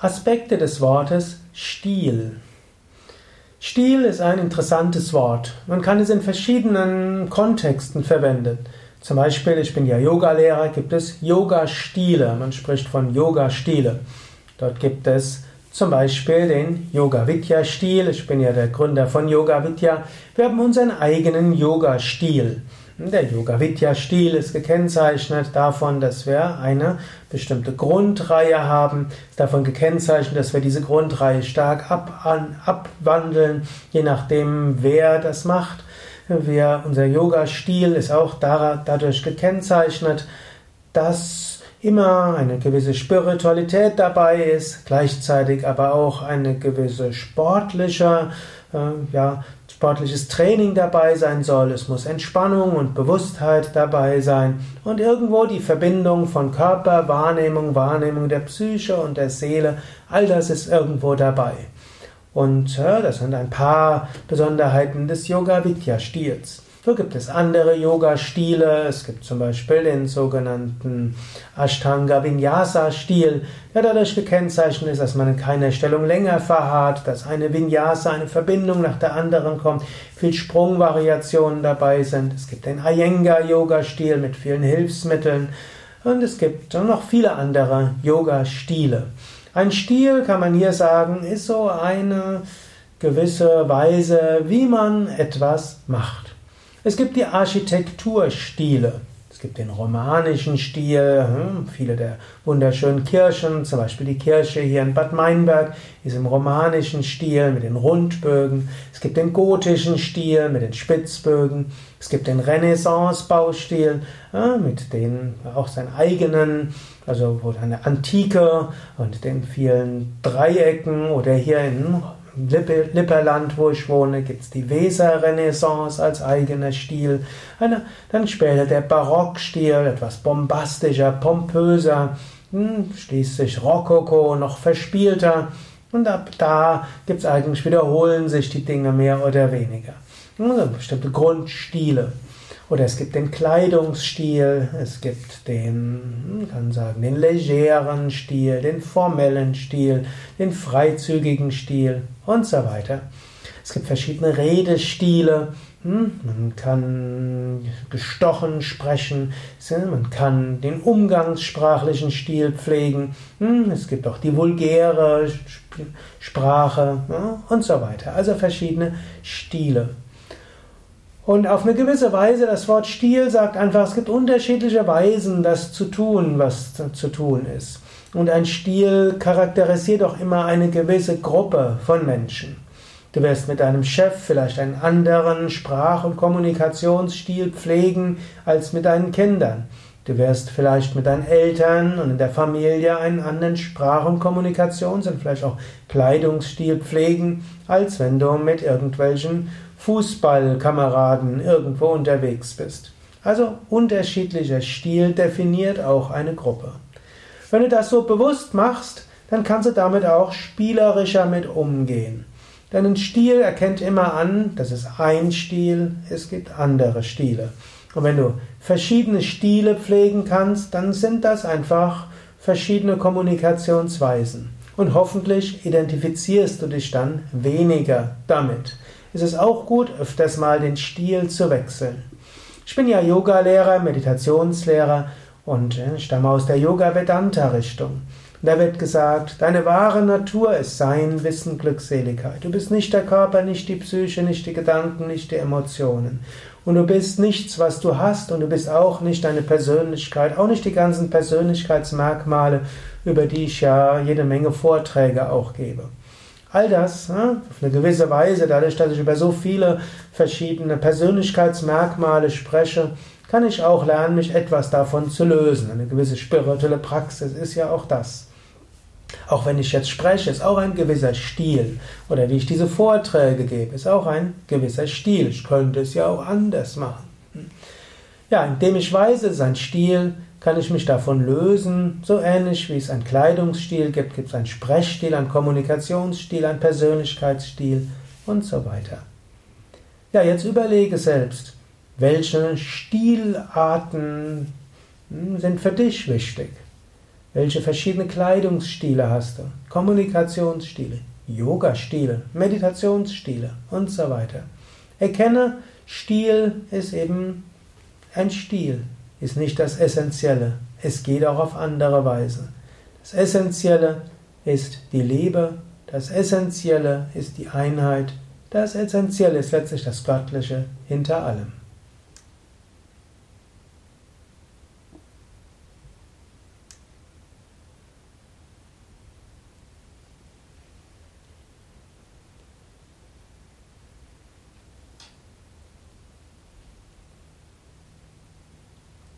Aspekte des Wortes Stil. Stil ist ein interessantes Wort. Man kann es in verschiedenen Kontexten verwenden. Zum Beispiel, ich bin ja Yogalehrer, gibt es Yoga-Stile. Man spricht von Yoga-Stile. Dort gibt es zum Beispiel den Yoga Vidya Stil. Ich bin ja der Gründer von Yoga Vidya. Wir haben unseren eigenen Yoga Stil. Der Yoga Vidya Stil ist gekennzeichnet davon, dass wir eine bestimmte Grundreihe haben, ist davon gekennzeichnet, dass wir diese Grundreihe stark ab, an, abwandeln, je nachdem wer das macht. Wir, unser Yoga Stil ist auch dadurch gekennzeichnet, dass immer eine gewisse Spiritualität dabei ist, gleichzeitig aber auch eine gewisse sportliche, äh, ja, sportliches Training dabei sein soll. Es muss Entspannung und Bewusstheit dabei sein und irgendwo die Verbindung von Körper, Wahrnehmung, Wahrnehmung der Psyche und der Seele, all das ist irgendwo dabei. Und äh, das sind ein paar Besonderheiten des Yoga Vidya Stils. So gibt es andere Yoga-Stile. Es gibt zum Beispiel den sogenannten Ashtanga Vinyasa-Stil, der dadurch gekennzeichnet ist, dass man in keiner Stellung länger verharrt, dass eine Vinyasa, eine Verbindung nach der anderen kommt, viel Sprungvariationen dabei sind. Es gibt den Iyengar-Yoga-Stil mit vielen Hilfsmitteln und es gibt noch viele andere Yoga-Stile. Ein Stil, kann man hier sagen, ist so eine gewisse Weise, wie man etwas macht. Es gibt die Architekturstile. Es gibt den romanischen Stil, hm, viele der wunderschönen Kirchen, zum Beispiel die Kirche hier in Bad Meinberg ist im romanischen Stil mit den Rundbögen. Es gibt den gotischen Stil mit den Spitzbögen. Es gibt den Renaissance-Baustil mit den auch seinen eigenen, also wo eine Antike und den vielen Dreiecken oder hier in Lippe, Lipperland, wo ich wohne, gibt es die Weser-Renaissance als eigener Stil. Dann später der Barockstil, etwas bombastischer, pompöser, hm, schließlich Rokoko, noch verspielter. Und ab da gibt es eigentlich, wiederholen sich die Dinge mehr oder weniger. Also bestimmte Grundstile. Oder es gibt den Kleidungsstil, es gibt den, man kann sagen, den legeren Stil, den formellen Stil, den freizügigen Stil und so weiter. Es gibt verschiedene Redestile. Hm, man kann gestochen sprechen, man kann den umgangssprachlichen Stil pflegen, hm, es gibt auch die vulgäre Sprache und so weiter. Also verschiedene Stile. Und auf eine gewisse Weise, das Wort Stil sagt einfach, es gibt unterschiedliche Weisen, das zu tun, was zu tun ist. Und ein Stil charakterisiert auch immer eine gewisse Gruppe von Menschen. Du wirst mit deinem Chef vielleicht einen anderen Sprach- und Kommunikationsstil pflegen als mit deinen Kindern. Du wirst vielleicht mit deinen Eltern und in der Familie einen anderen Sprach- und Kommunikations- und vielleicht auch Kleidungsstil pflegen, als wenn du mit irgendwelchen Fußballkameraden irgendwo unterwegs bist. Also unterschiedlicher Stil definiert auch eine Gruppe. Wenn du das so bewusst machst, dann kannst du damit auch spielerischer mit umgehen. Denn ein Stil erkennt immer an, das ist ein Stil, es gibt andere Stile. Und wenn du verschiedene Stile pflegen kannst, dann sind das einfach verschiedene Kommunikationsweisen. Und hoffentlich identifizierst du dich dann weniger damit ist es auch gut, öfters mal den Stil zu wechseln. Ich bin ja Yoga-Lehrer, Meditationslehrer und äh, stamme aus der Yoga-Vedanta-Richtung. Da wird gesagt, deine wahre Natur ist Sein, Wissen, Glückseligkeit. Du bist nicht der Körper, nicht die Psyche, nicht die Gedanken, nicht die Emotionen. Und du bist nichts, was du hast, und du bist auch nicht deine Persönlichkeit, auch nicht die ganzen Persönlichkeitsmerkmale, über die ich ja jede Menge Vorträge auch gebe. All das auf eine gewisse Weise, dadurch, dass ich über so viele verschiedene Persönlichkeitsmerkmale spreche, kann ich auch lernen, mich etwas davon zu lösen. Eine gewisse spirituelle Praxis ist ja auch das. Auch wenn ich jetzt spreche, ist auch ein gewisser Stil. Oder wie ich diese Vorträge gebe, ist auch ein gewisser Stil. Ich könnte es ja auch anders machen. Ja, indem ich weiß, es ist ein Stil, kann ich mich davon lösen. So ähnlich wie es einen Kleidungsstil gibt, gibt es einen Sprechstil, einen Kommunikationsstil, einen Persönlichkeitsstil und so weiter. Ja, jetzt überlege selbst, welche Stilarten hm, sind für dich wichtig? Welche verschiedene Kleidungsstile hast du? Kommunikationsstile, Yoga-Stile, Meditationsstile und so weiter. Erkenne, Stil ist eben ein Stil, ist nicht das Essentielle. Es geht auch auf andere Weise. Das Essentielle ist die Liebe, das Essentielle ist die Einheit, das Essentielle ist letztlich das Göttliche hinter allem.